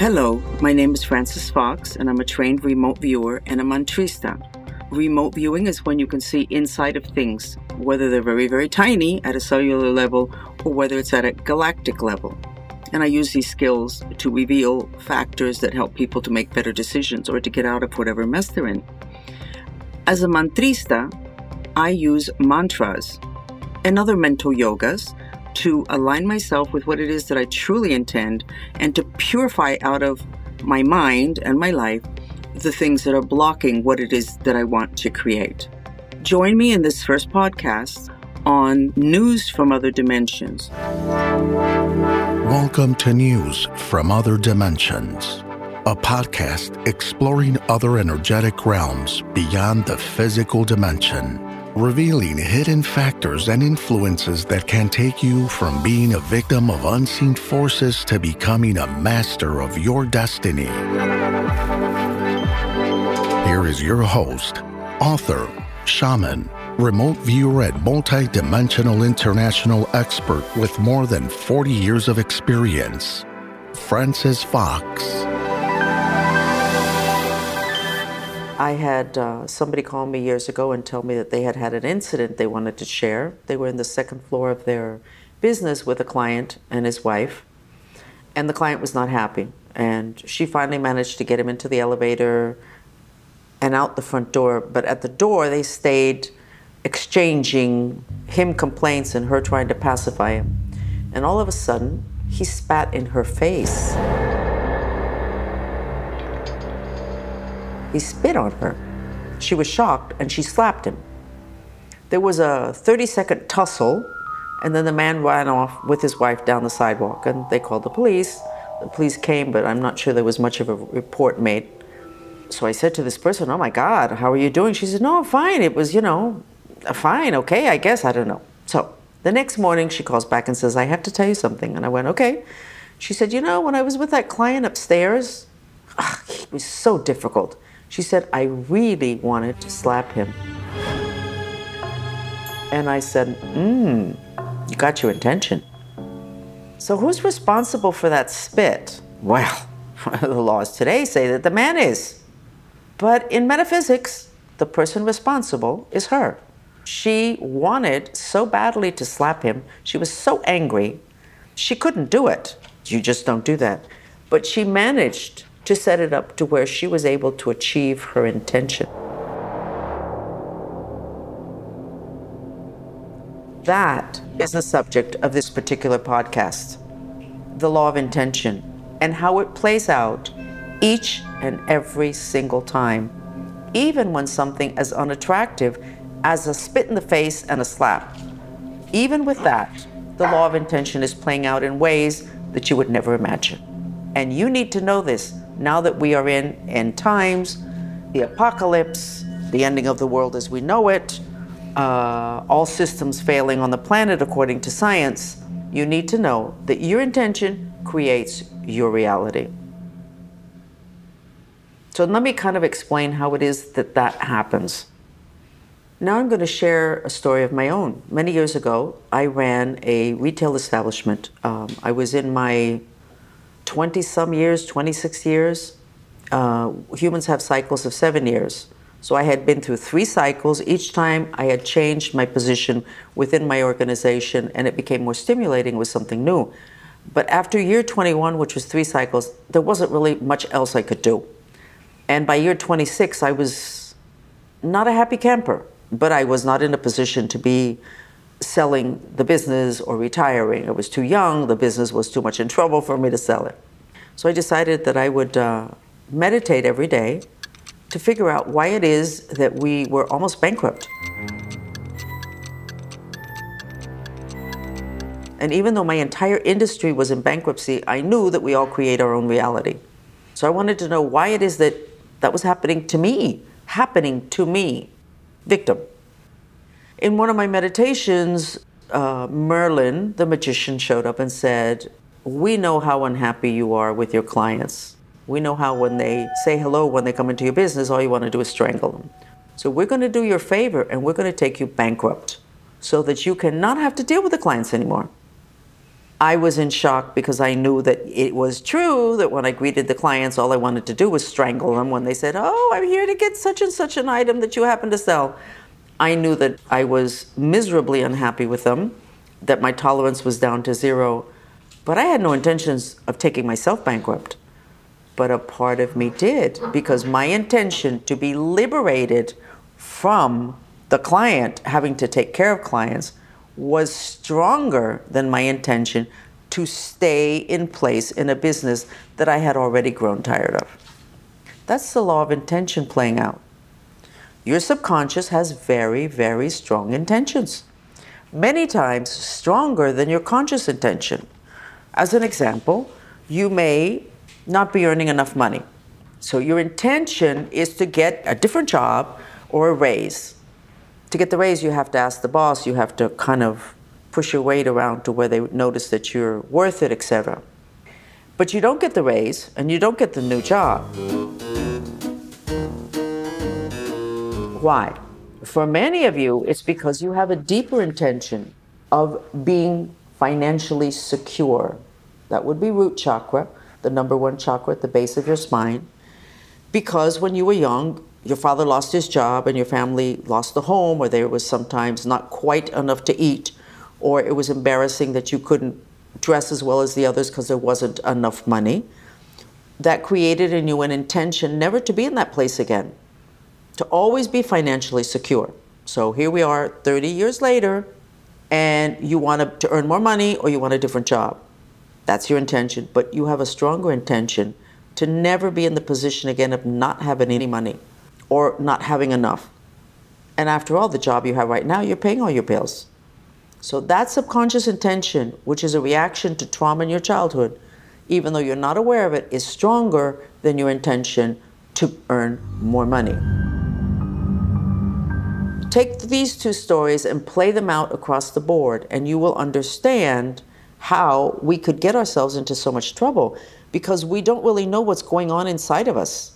Hello, my name is Frances Fox, and I'm a trained remote viewer and a mantrista. Remote viewing is when you can see inside of things, whether they're very, very tiny at a cellular level or whether it's at a galactic level. And I use these skills to reveal factors that help people to make better decisions or to get out of whatever mess they're in. As a mantrista, I use mantras and other mental yogas to align myself with what it is that I truly intend and to purify out of my mind and my life the things that are blocking what it is that I want to create. Join me in this first podcast on News from Other Dimensions. Welcome to News from Other Dimensions, a podcast exploring other energetic realms beyond the physical dimension revealing hidden factors and influences that can take you from being a victim of unseen forces to becoming a master of your destiny. Here is your host, author, shaman, remote viewer, and multi-dimensional international expert with more than 40 years of experience, Frances Fox. I had uh, somebody call me years ago and tell me that they had had an incident they wanted to share. They were in the second floor of their business with a client and his wife, and the client was not happy. And she finally managed to get him into the elevator and out the front door. But at the door, they stayed exchanging him complaints and her trying to pacify him. And all of a sudden, he spat in her face. He spit on her. She was shocked and she slapped him. There was a 30 second tussle, and then the man ran off with his wife down the sidewalk, and they called the police. The police came, but I'm not sure there was much of a report made. So I said to this person, Oh my God, how are you doing? She said, No, I'm fine. It was, you know, fine, okay, I guess, I don't know. So the next morning she calls back and says, I have to tell you something. And I went, Okay. She said, You know, when I was with that client upstairs, ugh, he was so difficult. She said, I really wanted to slap him. And I said, Mmm, you got your intention. So who's responsible for that spit? Well, the laws today say that the man is. But in metaphysics, the person responsible is her. She wanted so badly to slap him. She was so angry. She couldn't do it. You just don't do that. But she managed to set it up to where she was able to achieve her intention. That is the subject of this particular podcast the law of intention and how it plays out each and every single time, even when something as unattractive as a spit in the face and a slap. Even with that, the law of intention is playing out in ways that you would never imagine. And you need to know this now that we are in end times, the apocalypse, the ending of the world as we know it, uh, all systems failing on the planet according to science, you need to know that your intention creates your reality. So let me kind of explain how it is that that happens. Now I'm going to share a story of my own. Many years ago, I ran a retail establishment. Um, I was in my 20 some years, 26 years. Uh, humans have cycles of seven years. So I had been through three cycles. Each time I had changed my position within my organization and it became more stimulating with something new. But after year 21, which was three cycles, there wasn't really much else I could do. And by year 26, I was not a happy camper, but I was not in a position to be selling the business or retiring. I was too young, the business was too much in trouble for me to sell it. So I decided that I would uh, meditate every day to figure out why it is that we were almost bankrupt. And even though my entire industry was in bankruptcy, I knew that we all create our own reality. So I wanted to know why it is that that was happening to me, happening to me, victim. In one of my meditations, uh, Merlin, the magician, showed up and said, We know how unhappy you are with your clients. We know how when they say hello, when they come into your business, all you want to do is strangle them. So we're going to do your favor and we're going to take you bankrupt so that you cannot have to deal with the clients anymore. I was in shock because I knew that it was true that when I greeted the clients, all I wanted to do was strangle them when they said, Oh, I'm here to get such and such an item that you happen to sell. I knew that I was miserably unhappy with them, that my tolerance was down to zero, but I had no intentions of taking myself bankrupt. But a part of me did because my intention to be liberated from the client having to take care of clients was stronger than my intention to stay in place in a business that I had already grown tired of. That's the law of intention playing out. Your subconscious has very, very strong intentions, many times stronger than your conscious intention. As an example, you may not be earning enough money. So your intention is to get a different job or a raise to get the raise, you have to ask the boss, you have to kind of push your weight around to where they notice that you're worth it, etc. But you don't get the raise and you don't get the new job. Why? For many of you, it's because you have a deeper intention of being financially secure. That would be root chakra, the number one chakra at the base of your spine. Because when you were young, your father lost his job and your family lost the home, or there was sometimes not quite enough to eat, or it was embarrassing that you couldn't dress as well as the others because there wasn't enough money. That created in you an intention never to be in that place again, to always be financially secure. So here we are 30 years later, and you want to earn more money or you want a different job. That's your intention, but you have a stronger intention to never be in the position again of not having any money or not having enough. And after all, the job you have right now, you're paying all your bills. So that subconscious intention, which is a reaction to trauma in your childhood, even though you're not aware of it, is stronger than your intention to earn more money. Take these two stories and play them out across the board, and you will understand how we could get ourselves into so much trouble because we don't really know what's going on inside of us.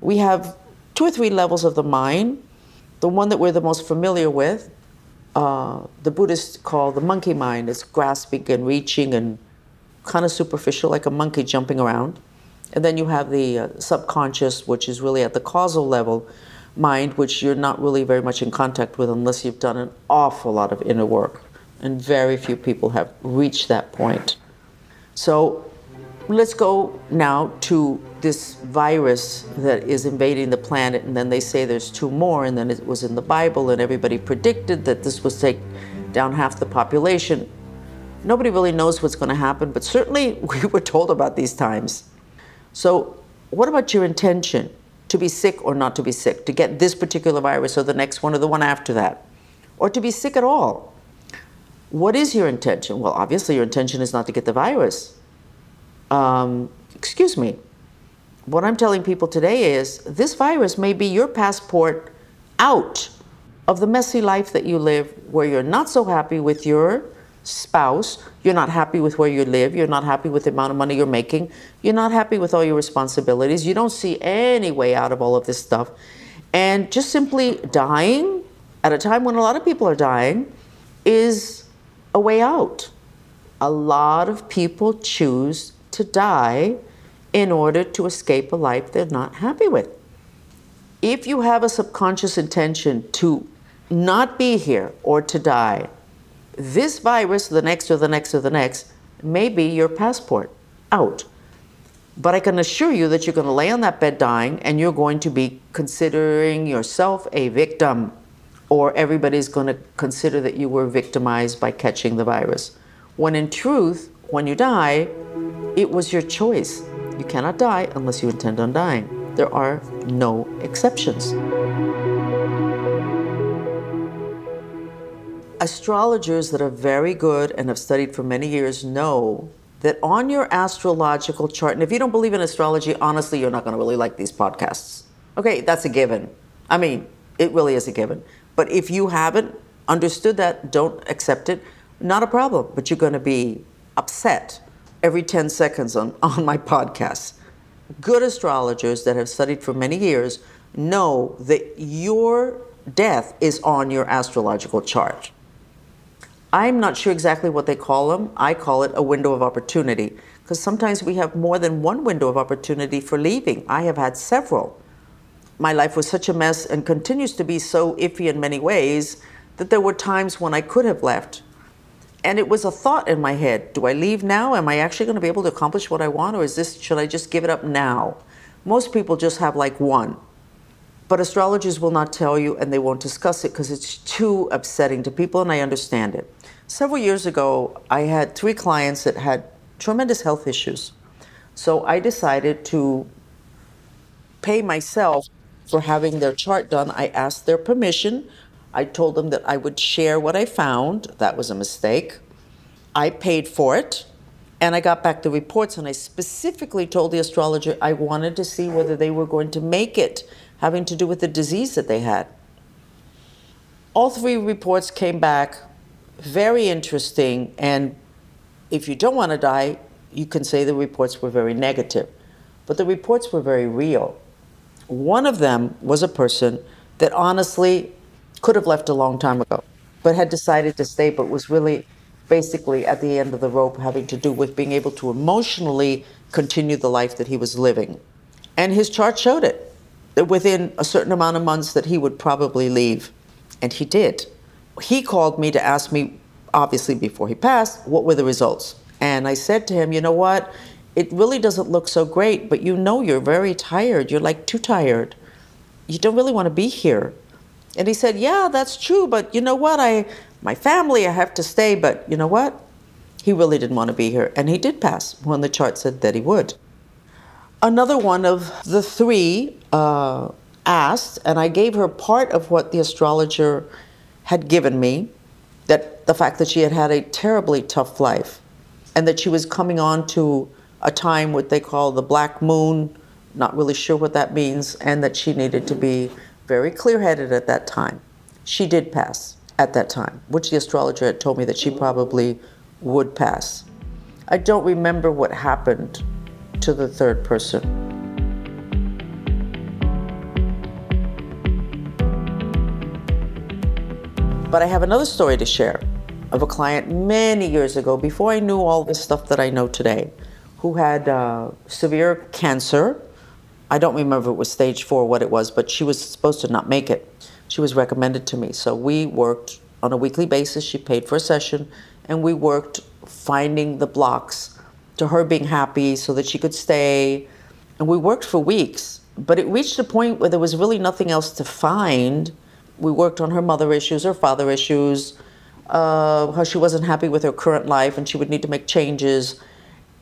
We have two or three levels of the mind. The one that we're the most familiar with, uh, the Buddhists call the monkey mind. It's grasping and reaching and kind of superficial, like a monkey jumping around. And then you have the uh, subconscious, which is really at the causal level mind, which you're not really very much in contact with unless you've done an awful lot of inner work. And very few people have reached that point. So let's go now to this virus that is invading the planet, and then they say there's two more, and then it was in the Bible, and everybody predicted that this would take down half the population. Nobody really knows what's going to happen, but certainly we were told about these times. So, what about your intention to be sick or not to be sick, to get this particular virus or the next one or the one after that, or to be sick at all? What is your intention? Well, obviously, your intention is not to get the virus. Um, excuse me, what I'm telling people today is this virus may be your passport out of the messy life that you live where you're not so happy with your spouse, you're not happy with where you live, you're not happy with the amount of money you're making, you're not happy with all your responsibilities, you don't see any way out of all of this stuff. And just simply dying at a time when a lot of people are dying is a way out. A lot of people choose to die in order to escape a life they're not happy with. If you have a subconscious intention to not be here or to die, this virus, the next or the next or the next, may be your passport out. But I can assure you that you're going to lay on that bed dying and you're going to be considering yourself a victim, or everybody's going to consider that you were victimized by catching the virus. When in truth, when you die, it was your choice. You cannot die unless you intend on dying. There are no exceptions. Astrologers that are very good and have studied for many years know that on your astrological chart, and if you don't believe in astrology, honestly, you're not going to really like these podcasts. Okay, that's a given. I mean, it really is a given. But if you haven't understood that, don't accept it, not a problem. But you're going to be upset every 10 seconds on, on my podcast. Good astrologers that have studied for many years know that your death is on your astrological chart. I'm not sure exactly what they call them. I call it a window of opportunity because sometimes we have more than one window of opportunity for leaving. I have had several. My life was such a mess and continues to be so iffy in many ways that there were times when I could have left. And it was a thought in my head do I leave now? Am I actually going to be able to accomplish what I want? Or is this, should I just give it up now? Most people just have like one. But astrologers will not tell you and they won't discuss it because it's too upsetting to people, and I understand it. Several years ago, I had three clients that had tremendous health issues. So I decided to pay myself for having their chart done. I asked their permission. I told them that I would share what I found. That was a mistake. I paid for it. And I got back the reports, and I specifically told the astrologer I wanted to see whether they were going to make it, having to do with the disease that they had. All three reports came back very interesting, and if you don't want to die, you can say the reports were very negative. But the reports were very real. One of them was a person that honestly could have left a long time ago, but had decided to stay, but was really basically at the end of the rope having to do with being able to emotionally continue the life that he was living. And his chart showed it that within a certain amount of months that he would probably leave. And he did. He called me to ask me obviously before he passed, what were the results? And I said to him, you know what? It really doesn't look so great, but you know you're very tired. You're like too tired. You don't really want to be here. And he said, yeah, that's true, but you know what? I, my family, I have to stay, but you know what? He really didn't want to be here. And he did pass when the chart said that he would. Another one of the three uh, asked, and I gave her part of what the astrologer had given me that the fact that she had had a terribly tough life and that she was coming on to a time what they call the black moon, not really sure what that means, and that she needed to be very clear headed at that time. She did pass at that time, which the astrologer had told me that she probably would pass. I don't remember what happened to the third person. But I have another story to share of a client many years ago, before I knew all the stuff that I know today, who had uh, severe cancer. I don't remember if it was stage four, what it was, but she was supposed to not make it. She was recommended to me. So we worked on a weekly basis. She paid for a session, and we worked finding the blocks to her being happy so that she could stay. And we worked for weeks, but it reached a point where there was really nothing else to find we worked on her mother issues, her father issues, uh, how she wasn't happy with her current life and she would need to make changes.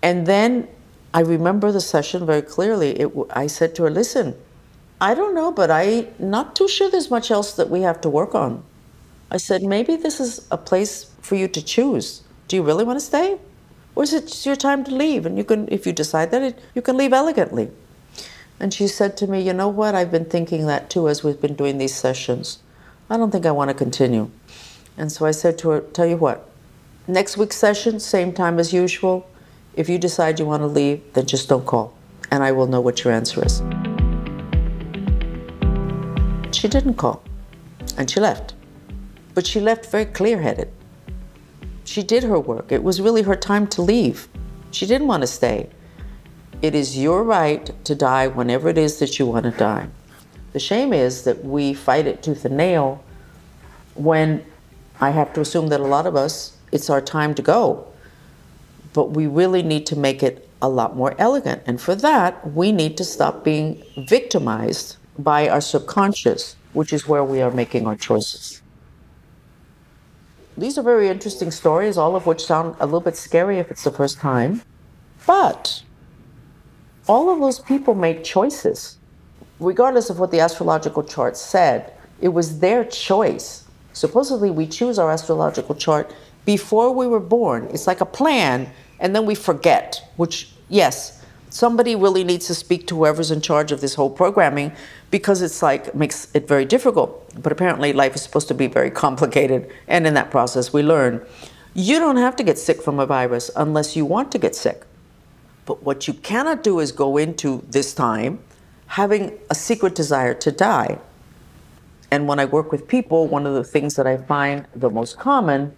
And then I remember the session very clearly. It, I said to her, "Listen, I don't know, but I'm not too sure there's much else that we have to work on." I said, "Maybe this is a place for you to choose. Do you really want to stay, or is it your time to leave? And you can, if you decide that, it, you can leave elegantly." And she said to me, "You know what? I've been thinking that too as we've been doing these sessions." I don't think I want to continue. And so I said to her, Tell you what, next week's session, same time as usual. If you decide you want to leave, then just don't call, and I will know what your answer is. She didn't call, and she left. But she left very clear headed. She did her work. It was really her time to leave. She didn't want to stay. It is your right to die whenever it is that you want to die. The shame is that we fight it tooth and nail when I have to assume that a lot of us, it's our time to go. But we really need to make it a lot more elegant. And for that, we need to stop being victimized by our subconscious, which is where we are making our choices. These are very interesting stories, all of which sound a little bit scary if it's the first time. But all of those people make choices regardless of what the astrological chart said, it was their choice. Supposedly, we choose our astrological chart before we were born. It's like a plan, and then we forget, which, yes, somebody really needs to speak to whoever's in charge of this whole programming because it's like makes it very difficult. But apparently, life is supposed to be very complicated, and in that process, we learn. You don't have to get sick from a virus unless you want to get sick. But what you cannot do is go into this time having a secret desire to die. And when I work with people, one of the things that I find the most common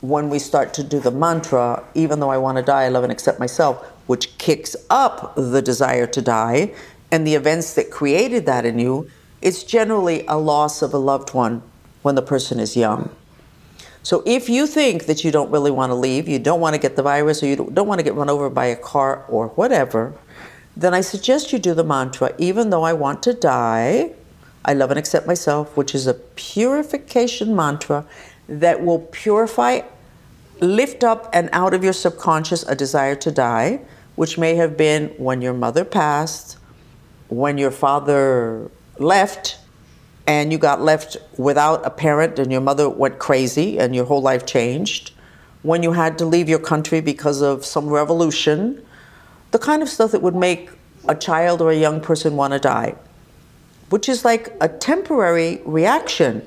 when we start to do the mantra, even though I want to die, I love and accept myself, which kicks up the desire to die and the events that created that in you, it's generally a loss of a loved one when the person is young. So if you think that you don't really want to leave, you don't want to get the virus, or you don't want to get run over by a car or whatever, then I suggest you do the mantra, even though I want to die, I love and accept myself, which is a purification mantra that will purify, lift up and out of your subconscious a desire to die, which may have been when your mother passed, when your father left, and you got left without a parent and your mother went crazy and your whole life changed, when you had to leave your country because of some revolution, the kind of stuff that would make a child or a young person want to die, which is like a temporary reaction,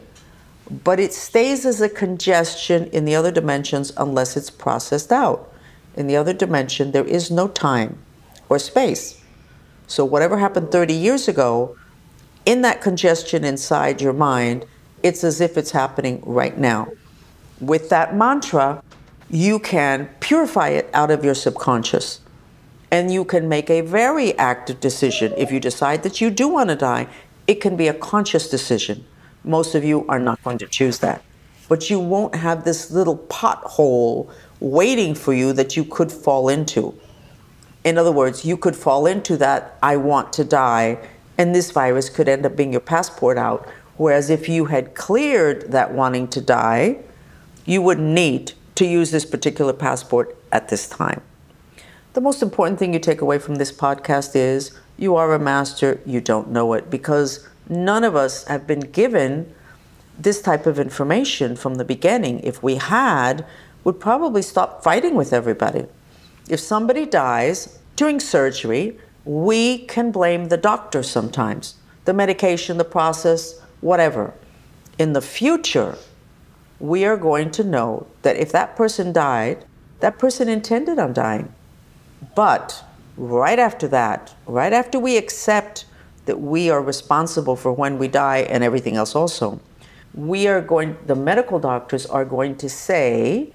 but it stays as a congestion in the other dimensions unless it's processed out. In the other dimension, there is no time or space. So, whatever happened 30 years ago, in that congestion inside your mind, it's as if it's happening right now. With that mantra, you can purify it out of your subconscious. And you can make a very active decision. If you decide that you do want to die, it can be a conscious decision. Most of you are not going to choose that. But you won't have this little pothole waiting for you that you could fall into. In other words, you could fall into that, I want to die, and this virus could end up being your passport out. Whereas if you had cleared that wanting to die, you wouldn't need to use this particular passport at this time. The most important thing you take away from this podcast is you are a master, you don't know it, because none of us have been given this type of information from the beginning. If we had, would probably stop fighting with everybody. If somebody dies during surgery, we can blame the doctor sometimes, the medication, the process, whatever. In the future, we are going to know that if that person died, that person intended on dying. But right after that, right after we accept that we are responsible for when we die and everything else also, we are going, the medical doctors are going to say,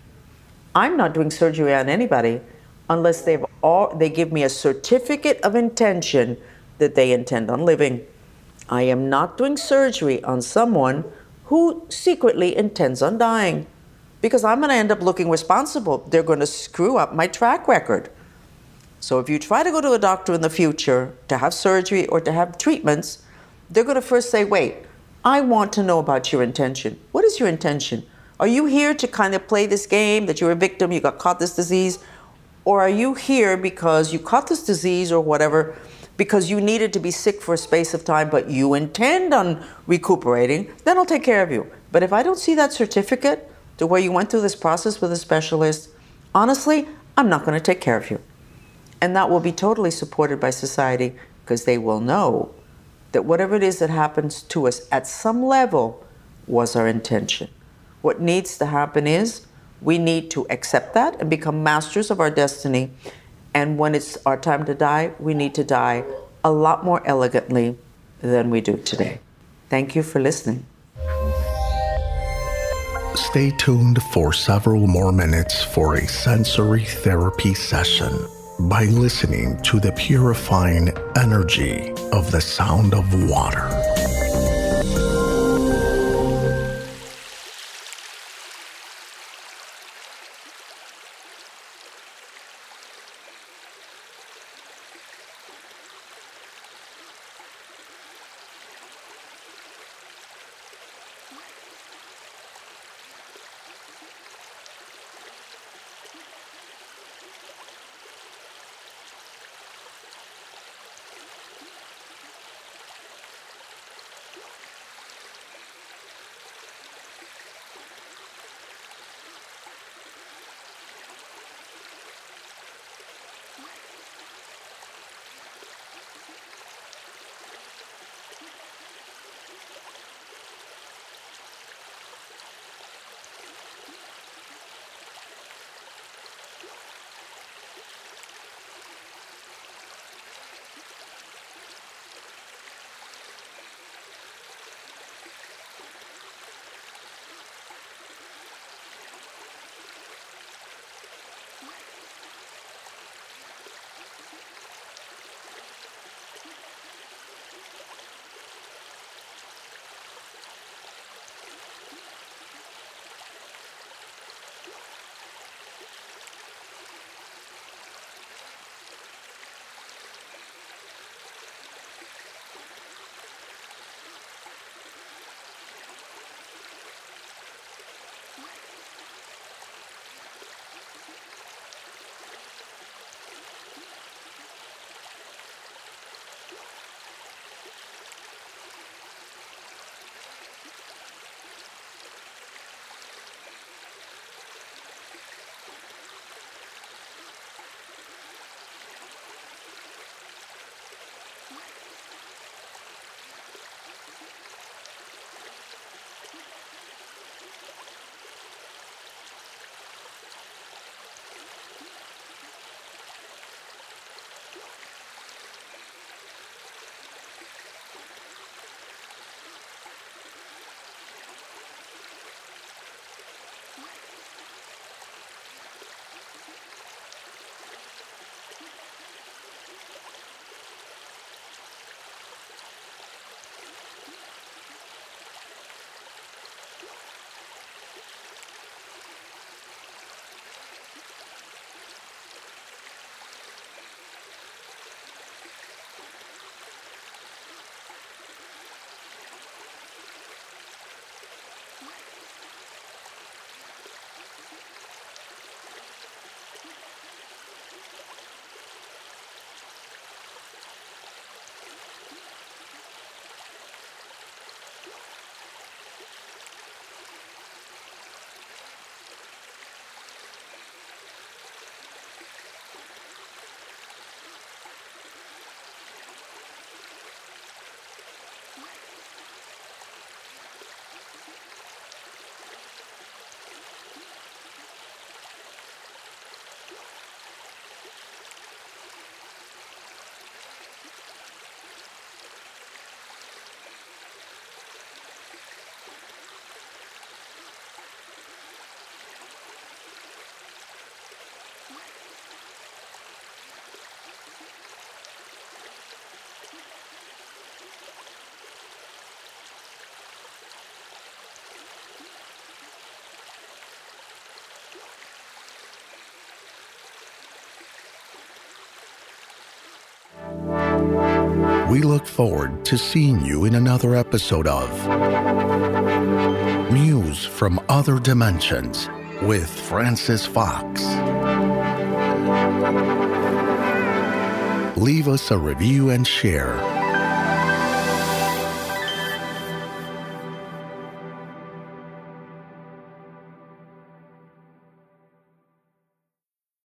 I'm not doing surgery on anybody unless they've all, they give me a certificate of intention that they intend on living. I am not doing surgery on someone who secretly intends on dying because I'm going to end up looking responsible. They're going to screw up my track record. So if you try to go to a doctor in the future to have surgery or to have treatments, they're going to first say, wait, I want to know about your intention. What is your intention? Are you here to kind of play this game that you're a victim, you got caught this disease? Or are you here because you caught this disease or whatever, because you needed to be sick for a space of time, but you intend on recuperating? Then I'll take care of you. But if I don't see that certificate to where you went through this process with a specialist, honestly, I'm not going to take care of you. And that will be totally supported by society because they will know that whatever it is that happens to us at some level was our intention. What needs to happen is we need to accept that and become masters of our destiny. And when it's our time to die, we need to die a lot more elegantly than we do today. Thank you for listening. Stay tuned for several more minutes for a sensory therapy session by listening to the purifying energy of the sound of water. We look forward to seeing you in another episode of News from Other Dimensions with Frances Fox. Leave us a review and share